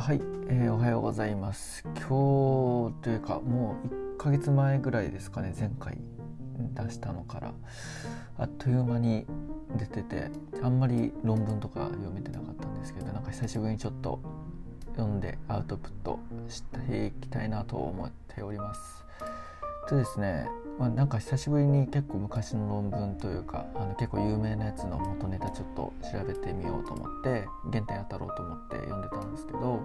はい、えー、おはようございます。今日というかもう1ヶ月前ぐらいですかね前回出したのから。あっという間に出ててあんまり論文とか読めてなかったんですけどなんか久しぶりにちょっと読んでアウトプットしていきたいなと思っております。とですね、まあ、なんか久しぶりに結構昔の論文というかあの結構有名なやつの元ネタちょっと調べてみようと思って原点当たろうと思って読んでたんですけど、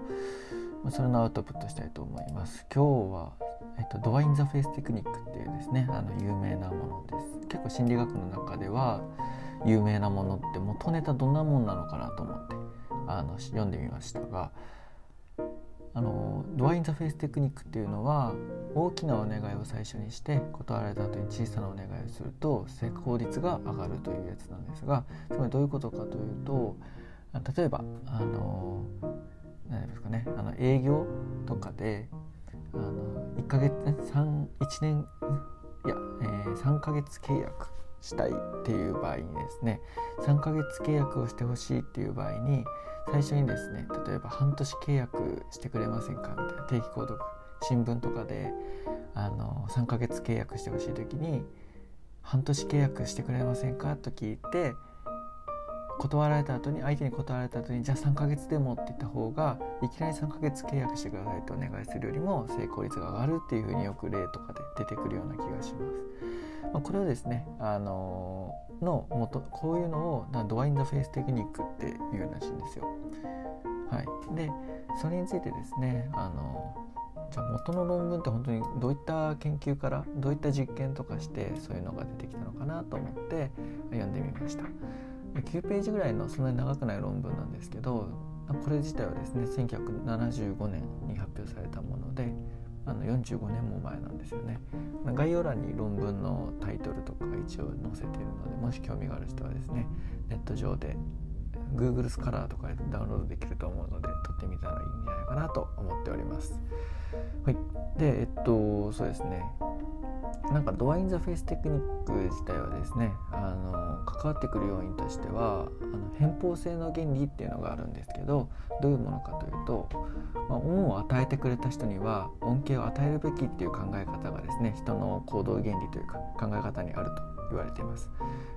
まあ、それのアウトプットしたいと思います。今日は、えっと、ドアイン・ザ・フェイステクニックっていうですねあの有名なものです。結構心理学の中では有名なものって元ネタどんなもんなのかなと思ってあの読んでみましたがあのドアイン・ザ・フェイステクニックっていうのは大きなお願いを最初にして断られた後に小さなお願いをすると成功率が上がるというやつなんですがつまりどういうことかというと例えばあの何ですかねあの営業とかであの1ヶ月3 1年いや、えー、3ヶ月契約したいっていう場合にですね3ヶ月契約をしてほしいっていう場合に最初にですね例えば半年契約してくれませんかみたいな定期購読新聞とかであの3ヶ月契約してほしい時に半年契約してくれませんかと聞いて断られた後に相手に断られた後にじゃあ3ヶ月でもって言った方がいきなり3ヶ月契約してくださいとお願いするよりも成功率が上がるっていうふうによく例とかで出てくるような気がします。まあ、これはですね、あのー、の元こういうのをドアイン・ザ・フェイステクニックっていうらしいんですよ。はい、でそれについてですね、あのー、じゃあ元の論文って本当にどういった研究からどういった実験とかしてそういうのが出てきたのかなと思って読んでみました。9ページぐらいのそんなに長くない論文なんですけどこれ自体はですね1975年に発表されたものであの45年も前なんですよね。概要欄に論文のタイトルとか一応載せているのでもし興味がある人はですねネット上で Google スカラーとかでダウンロードできると思うので撮ってみたらいいんじゃないかなと思っております。はい。でえっとそうですね。なんかドアイン・ザ・フェイステクニック自体はですねあの関わってくる要因としてはあの偏方性の原理っていうのがあるんですけどどういうものかというと、まあ、恩を与えてくれた人には恩恵を与えるべきっていう考え方がですね人の行動原理というか考え方にあると言われています。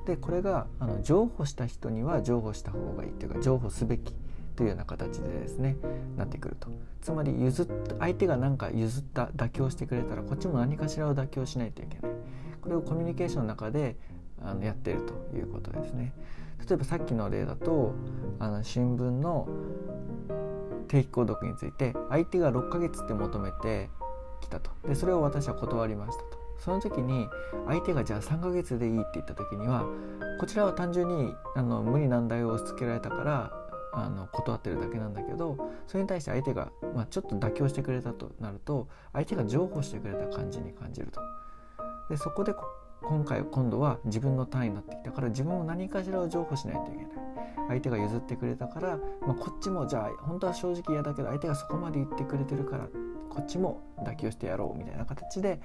でこれがあの譲歩した人には譲歩した方がいいというか譲歩すべきというような形でですねなってくると。つまり譲っ相手が何か譲った妥協してくれたらこっちも何かしらを妥協しないといけない。これをコミュニケーションの中であのやってるということですね。例えばさっきの例だとあの新聞の定期購読について相手が6ヶ月って求めてきたと。でそれを私は断りましたと。その時に相手がじゃあ3ヶ月でいいって言った時にはこちらは単純にあの無理難題を押し付けられたからあの断ってるだけなんだけどそれに対して相手が、まあ、ちょっと妥協してくれたとなると相手が譲歩してくれた感じに感じると。でそこで今回今度は自分の単位になってきたから自分も何かしらを譲歩しないといけない相手が譲ってくれたから、まあ、こっちもじゃあ本当は正直嫌だけど相手がそこまで言ってくれてるからこっちも妥協してやろうみたいな形で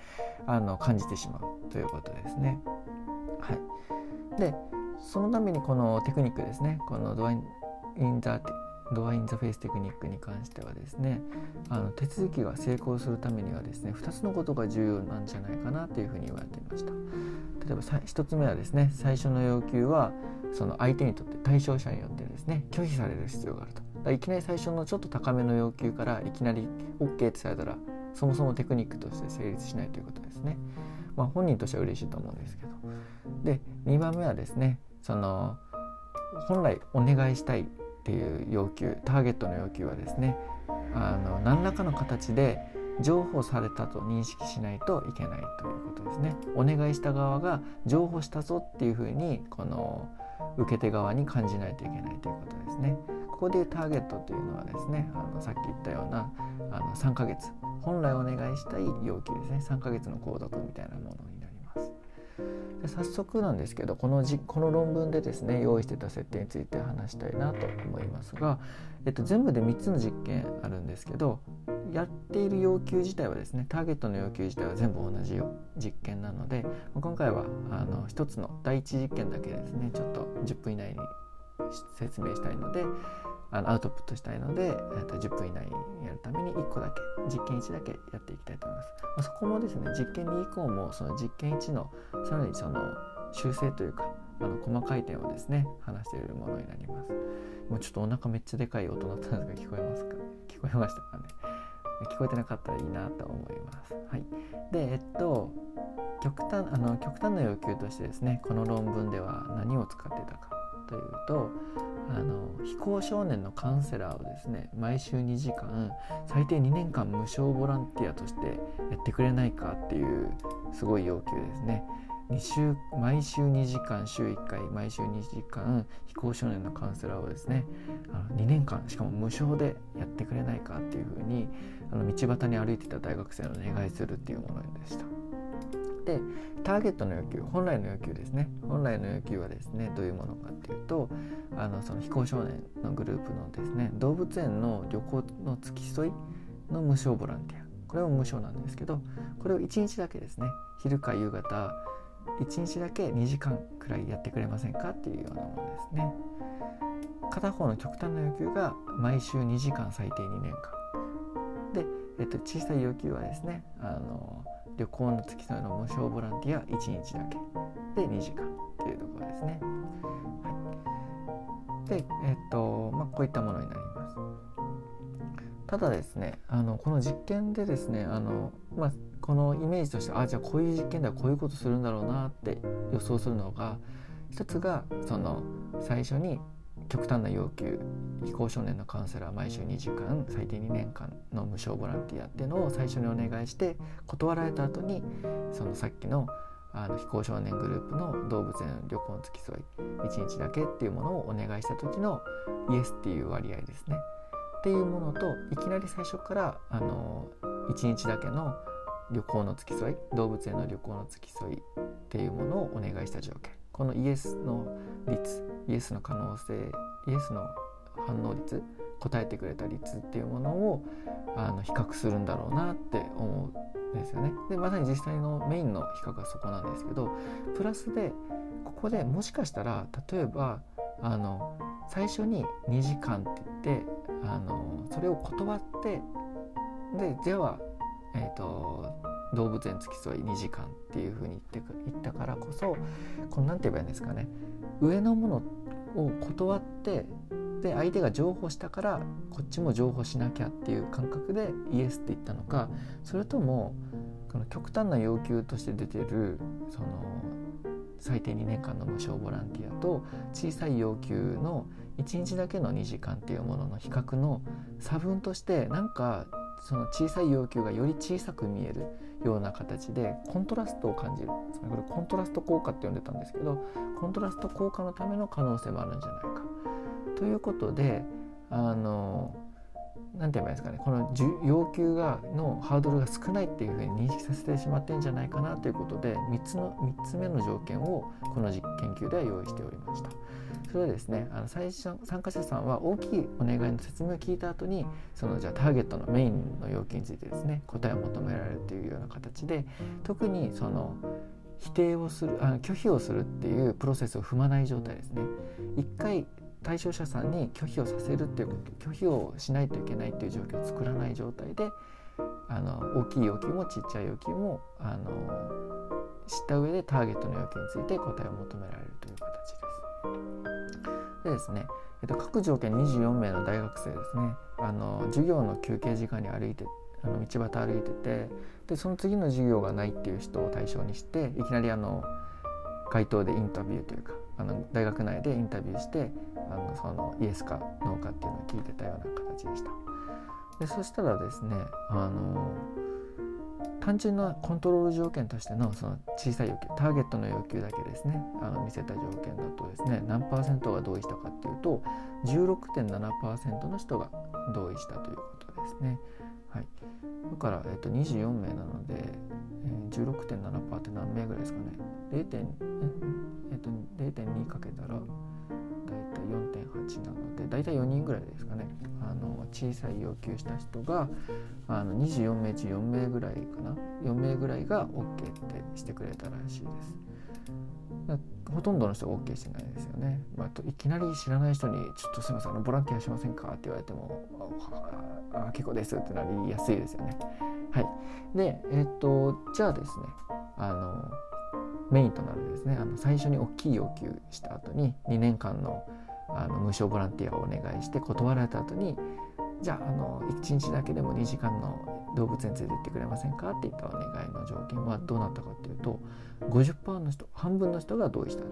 あの感じてしまうということですね。はい、でそのためにこのテクニックですねこのドアインインザドアインザフェイステクニックに関してはですねあの手続きが成功するためにはですね2つのことが重要なんじゃないかなというふうに言われていました。例えば1つ目はですね最初の要求はその相手にとって対象者によってですね拒否される必要があると。いきなり最初のちょっと高めの要求からいきなり OK ってされたらそもそもテクニックとして成立しないということですね。まあ本人としては嬉しいと思うんですけど。で2番目はですねその本来お願いしたいっていう要求ターゲットの要求はですねあの何らかの形で譲歩されたと認識しないといけないということですね。お願いした側が譲歩したぞっていうふうにこの受け手側に感じないといけないということですね。ここでいうターゲットというのはですねあのさっき言ったようなあの3ヶ月本来お願いしたい要求ですね3ヶ月の購読みたいなものに。で早速なんですけどこのじこの論文でですね用意してた設定について話したいなと思いますが、えっと、全部で3つの実験あるんですけどやっている要求自体はですねターゲットの要求自体は全部同じ実験なので今回はあの1つの第1実験だけですねちょっと10分以内に説明したいのであのアウトプットしたいので、えー、と10分以内にやるために1個だけ実験1だけやっていきたいと思います。まあ、そこもですね実験2以降もその実験1のさらにその修正というかあの細かい点をですね話しているものになります。もうちょっとお腹めっちゃでかい音だったんですが聞こえますか？聞こえましたかね？聞こえてなかったらいいなと思います。はい、でえっと極端あの極端な要求としてですねこの論文では何を使ってたかというとあの非行少年のカウンセラーをですね毎週2時間最低2年間無償ボランティアとしてやってくれないかっていうすごい要求ですね。2週毎週2時間週1回毎週2時間非行少年のカウンセラーをですねあの2年間しかも無償でやってくれないかっていうふうにあの道端に歩いてた大学生の願いするっていうものでした。でターゲットの要求本来の要求ですね。本来の要求はですねどういうものかっていうとあのその非行少年のグループのですね動物園の旅行の付き添いの無償ボランティア。これも無償なんですけどこれを1日だけですね昼か夕方1日だけ2時間くらいやってくれませんかっていうようなものですね。片方の極端な要求が毎週2時間最低2年間。で、えっと、小さい要求はですねあの旅行の付き添いの無償ボランティア1日だけで2時間というところですね。はい、で、えっとまあ、こういったものになります。ただですねあのこの実験でですねあの、まあ、このイメージとしてあじゃあこういう実験ではこういうことするんだろうなって予想するのが一つがその最初に極端な要求非行少年のカウンセラー毎週2時間最低2年間の無償ボランティアっていうのを最初にお願いして断られた後にそのさっきのあの非行少年グループの動物園旅行の付き添い1日だけっていうものをお願いした時のイエスっていう割合ですねっていうものといきなり最初からあの1日だけの旅行の付き添い動物園の旅行の付き添いっていうものをお願いした条件このイエスの率イエスの可能性イエスの反応率答えてくれた率っていうものをあの比較するんだろうなって思うんですよね。でまさに実際のメインの比較はそこなんですけどプラスでここでもしかしたら例えばあの最初に2時間って言ってあのそれを断ってででは、えーと動物園付き添い2時間っていうふうに言って言ったからこそこの何て言えばいいんですかね。上のものを断ってで相手が譲歩したからこっちも譲歩しなきゃっていう感覚でイエスって言ったのかそれともこの極端な要求として出てるその最低2年間の無償ボランティアと小さい要求の1日だけの2時間っていうものの比較の差分としてなんかその小さい要求がより小さく見える。ような形でコントラストを感じるこれコントラスト効果って呼んでたんですけどコントラスト効果のための可能性もあるんじゃないか。ということであの何て言えばいいですかねこの要求がのハードルが少ないっていうふうに認識させてしまってんじゃないかなということで3つの3つ目の条件をこの実研究では用意しておりました。それはですねあの最初参加者さんは大きいお願いの説明を聞いた後にそのじゃあターゲットのメインの要求についてですね答えを求められるというような形で特にその否定をするあ拒否をするっていうプロセスを踏まない状態ですね。一回対象者さんに拒否をさせるっていうこと拒否をしないといけないっていう状況を作らない状態であの大きい要求もちっちゃい要求もあの知った上でターゲットの要求について答えを求められるという形です。でですね、えっと、各条件24名の大学生ですねあの授業の休憩時間に歩いてあの道端歩いててでその次の授業がないっていう人を対象にしていきなりあの街頭でインタビューというかあの大学内でインタビューしてあのそのイエスかノーかっていうのを聞いてたような形でした。でそしたらですねあの単純なコントロール条件としてのその小さい要求ターゲットの要求だけですねあの見せた条件だとですね何パーセントが同意したかっていうと16.7%の人が同意したということですね。はい、だから、えっと、24名なので、えー、16.7%って何名ぐらいですかね 0. えっと、0.2かけたら4.8なので大体4人ぐらいですかねあの小さい要求した人があの24名中4名ぐらいかな4名ぐらいが OK ってしてくれたらしいです。ほとんどの人が OK してないですよね、まあ、いきなり知らない人に「ちょっとすみませんあのボランティアしませんか?」って言われても「ああ結構です」ってなりやすいですよね。はい、でえっ、とじゃあですねあのメインとなるですねあの最初に大きい要求した後に2年間のあの無償ボランティアをお願いして断られた後にじゃああの1日だけでも2時間の動物園連れて行ってくれませんかっていったお願いの条件はどうなったかっていうと50%の人半分の人が同意したらし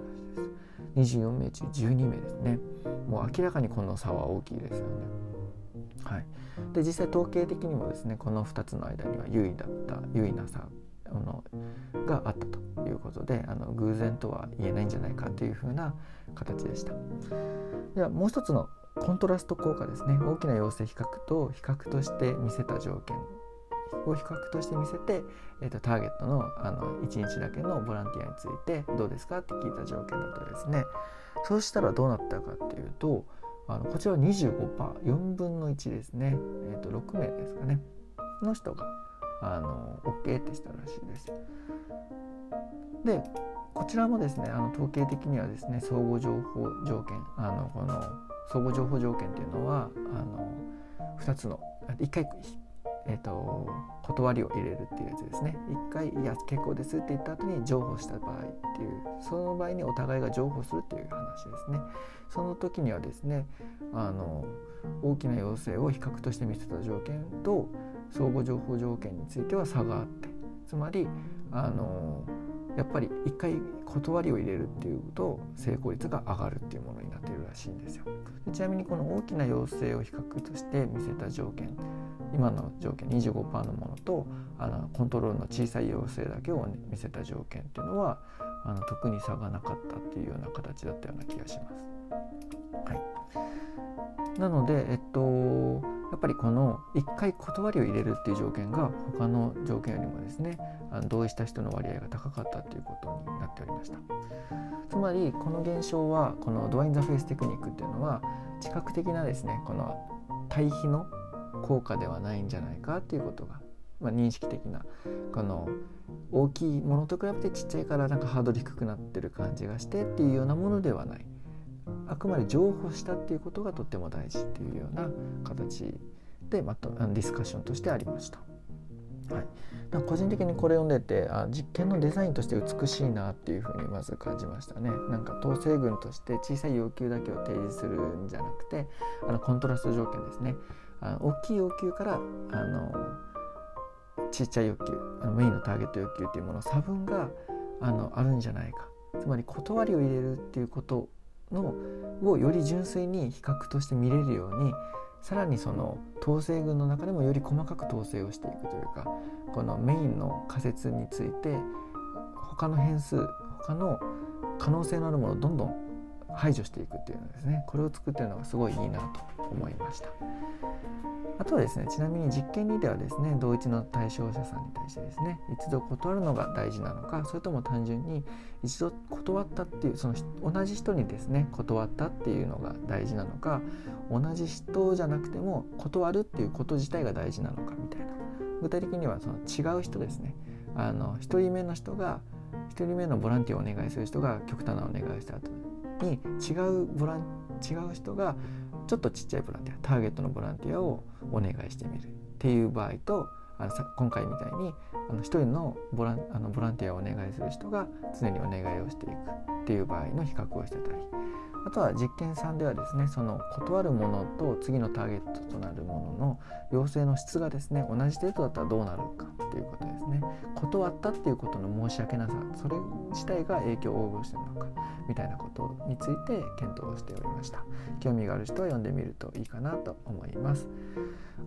いです。24名中12名ですね。もう明らかにこの差は大きいですよね。はい。で実際統計的にもですねこの2つの間には優位だった優位な差あのがあったということであの偶然とは言えないんじゃないかというふうな形でした。ではもう一つのコントラスト効果ですね。大きな陽性比較と比較として見せた条件を比較として見せて、えーと、ターゲットのあの1日だけのボランティアについてどうですかって聞いた条件だとですね。そうしたらどうなったかっていうとあのこちらは 25%4 分の1ですね、えーと、6名ですかね。の人があの OK ってしたらしいです。でこちらもですねあの統計的にはですね相互情報条件あのこの相互情報条件っていうのはあの2つの1回えーと、断りを入れるっていうやつですね一回「いや結構です」って言った後に譲歩した場合っていうその場合にお互いが譲歩するっていう話ですねその時にはですねあの大きな要請を比較として見せた条件と相互情報条件については差があってつまりあのやっぱり一回断りを入れるっていうと成功率が上がるっていうものになっているらしいんですよちなみにこの大きな要請を比較として見せた条件今の条件25%のものとあのコントロールの小さい要請だけを見せた条件っていうのはあの特に差がなかったっていうような形だったような気がします。はい、なので、えっと、やっぱりこの1回断りを入れるっていう条件が他の条件よりもですね同意した人の割合が高かったっていうことになっておりました。つまりこの現象はこのドアイン・ザ・フェイステクニックっていうのは知覚的なですねこの対比の効果ではないんじゃないかっていうことが、まあ、認識的なこの大きいものと比べてちっちゃいからなんかハードル低くなってる感じがしてっていうようなものではない。あくまで情報したっていうことがとっても大事っていうような形でまたディスカッションとしてありました。はい、個人的にこれ読んでてあ実験のデザインとして美しいなっていうふうにまず感じましたね。なんか統制群として小さい要求だけを提示するんじゃなくてあのコントラスト条件ですね。あ大きい要求からあのちっちゃい要求あのメインのターゲット要求っていうもの差分があのあるんじゃないか。つまり断りを入れるっていうことのをより純粋に比較として見れるようにさらにその統制群の中でもより細かく統制をしていくというかこのメインの仮説について他の変数他の可能性のあるものをどんどん排除していくっていうのですね。これを作ってるのがすごいいいなと思いました。あとはですねちなみに実験2ではですね同一の対象者さんに対してですね一度断るのが大事なのかそれとも単純に一度断ったっていうその同じ人にですね断ったっていうのが大事なのか同じ人じゃなくても断るっていうこと自体が大事なのかみたいな。具体的にはその違う人ですね。あの1人目の人が1人目のボランティアをお願いする人が極端なお願いをした後に違うボラン違う人がちょっとちっちゃいボランティアターゲットのボランティアをお願いしてみるっていう場合とあのさ今回みたいにあの1人のボランあのボランティアをお願いする人が常にお願いをしていくっていう場合の比較をしてたり。あとは実験3ではですねその断るものと次のターゲットとなるものの要請の質がですね同じ程度だったらどうなるかっていうことですね。断ったっていうことの申し訳なさそれ自体が影響を及ぼしているのかみたいなことについて検討しておりました。興味がある人は読んでみるといいかなと思います。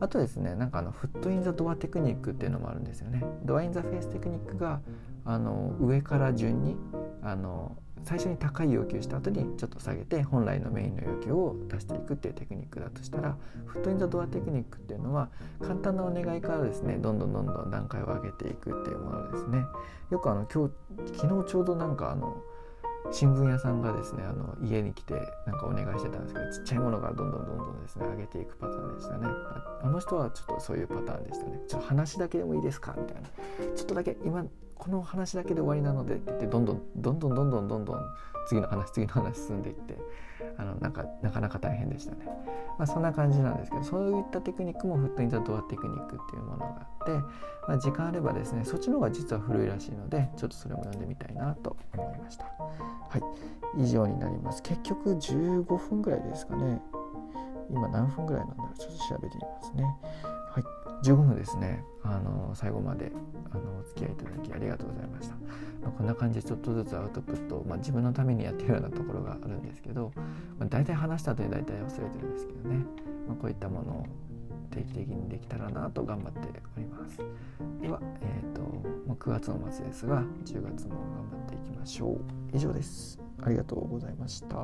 あとですねなんかあのフットインザドアテクニックっていうのもあるんですよね。ドアインザフェイステクニックがあの上から順にあの最初に高い要求した後にちょっと下げて本来のメインの要求を出していくっていうテクニックだとしたらフットインザドアテクニックっていうのは簡単なお願いからですねどんどんどんどん段階を上げていくっていうものですね。よくあの今日昨日ちょうどなんかあの新聞屋さんがですねあの家に来てなんかお願いしてたんですけどちっちゃいものからどんどんどんどんですね上げていくパターンでしたね。あの人はちょっとそういうパターンでしたね。ちょっと話だけでもいいですか？みたいな。ちょっとだけ今この話だけで終わりなのでって言ってどんどんどんどんどんどんどんどん次の話次の話進んでいってあのなんかなかなか大変でしたね。まあ、そんな感じなんですけどそういったテクニックもフットインザドアテクニックっていうものがあって、まあ、時間あればですねそっちの方が実は古いらしいのでちょっとそれも読んでみたいなと思いました。はい以上になります。結局15分ぐらいですかね。今何分ぐらいなんだろうちょっと調べてみますね。はい、15分ですね。あの最後まであのお付き合いいただきありがとうございました。まあ、こんな感じでちょっとずつアウトプット、まあ、自分のためにやってるようなところがあるんですけど、まあ、大体話した後に大体忘れてるんですけどね、まあ、こういったものを定期的にできたらなと頑張っております。では、えーとまあ、9月の末ですが10月も頑張っていきましょう。以上です。ありがとうございました。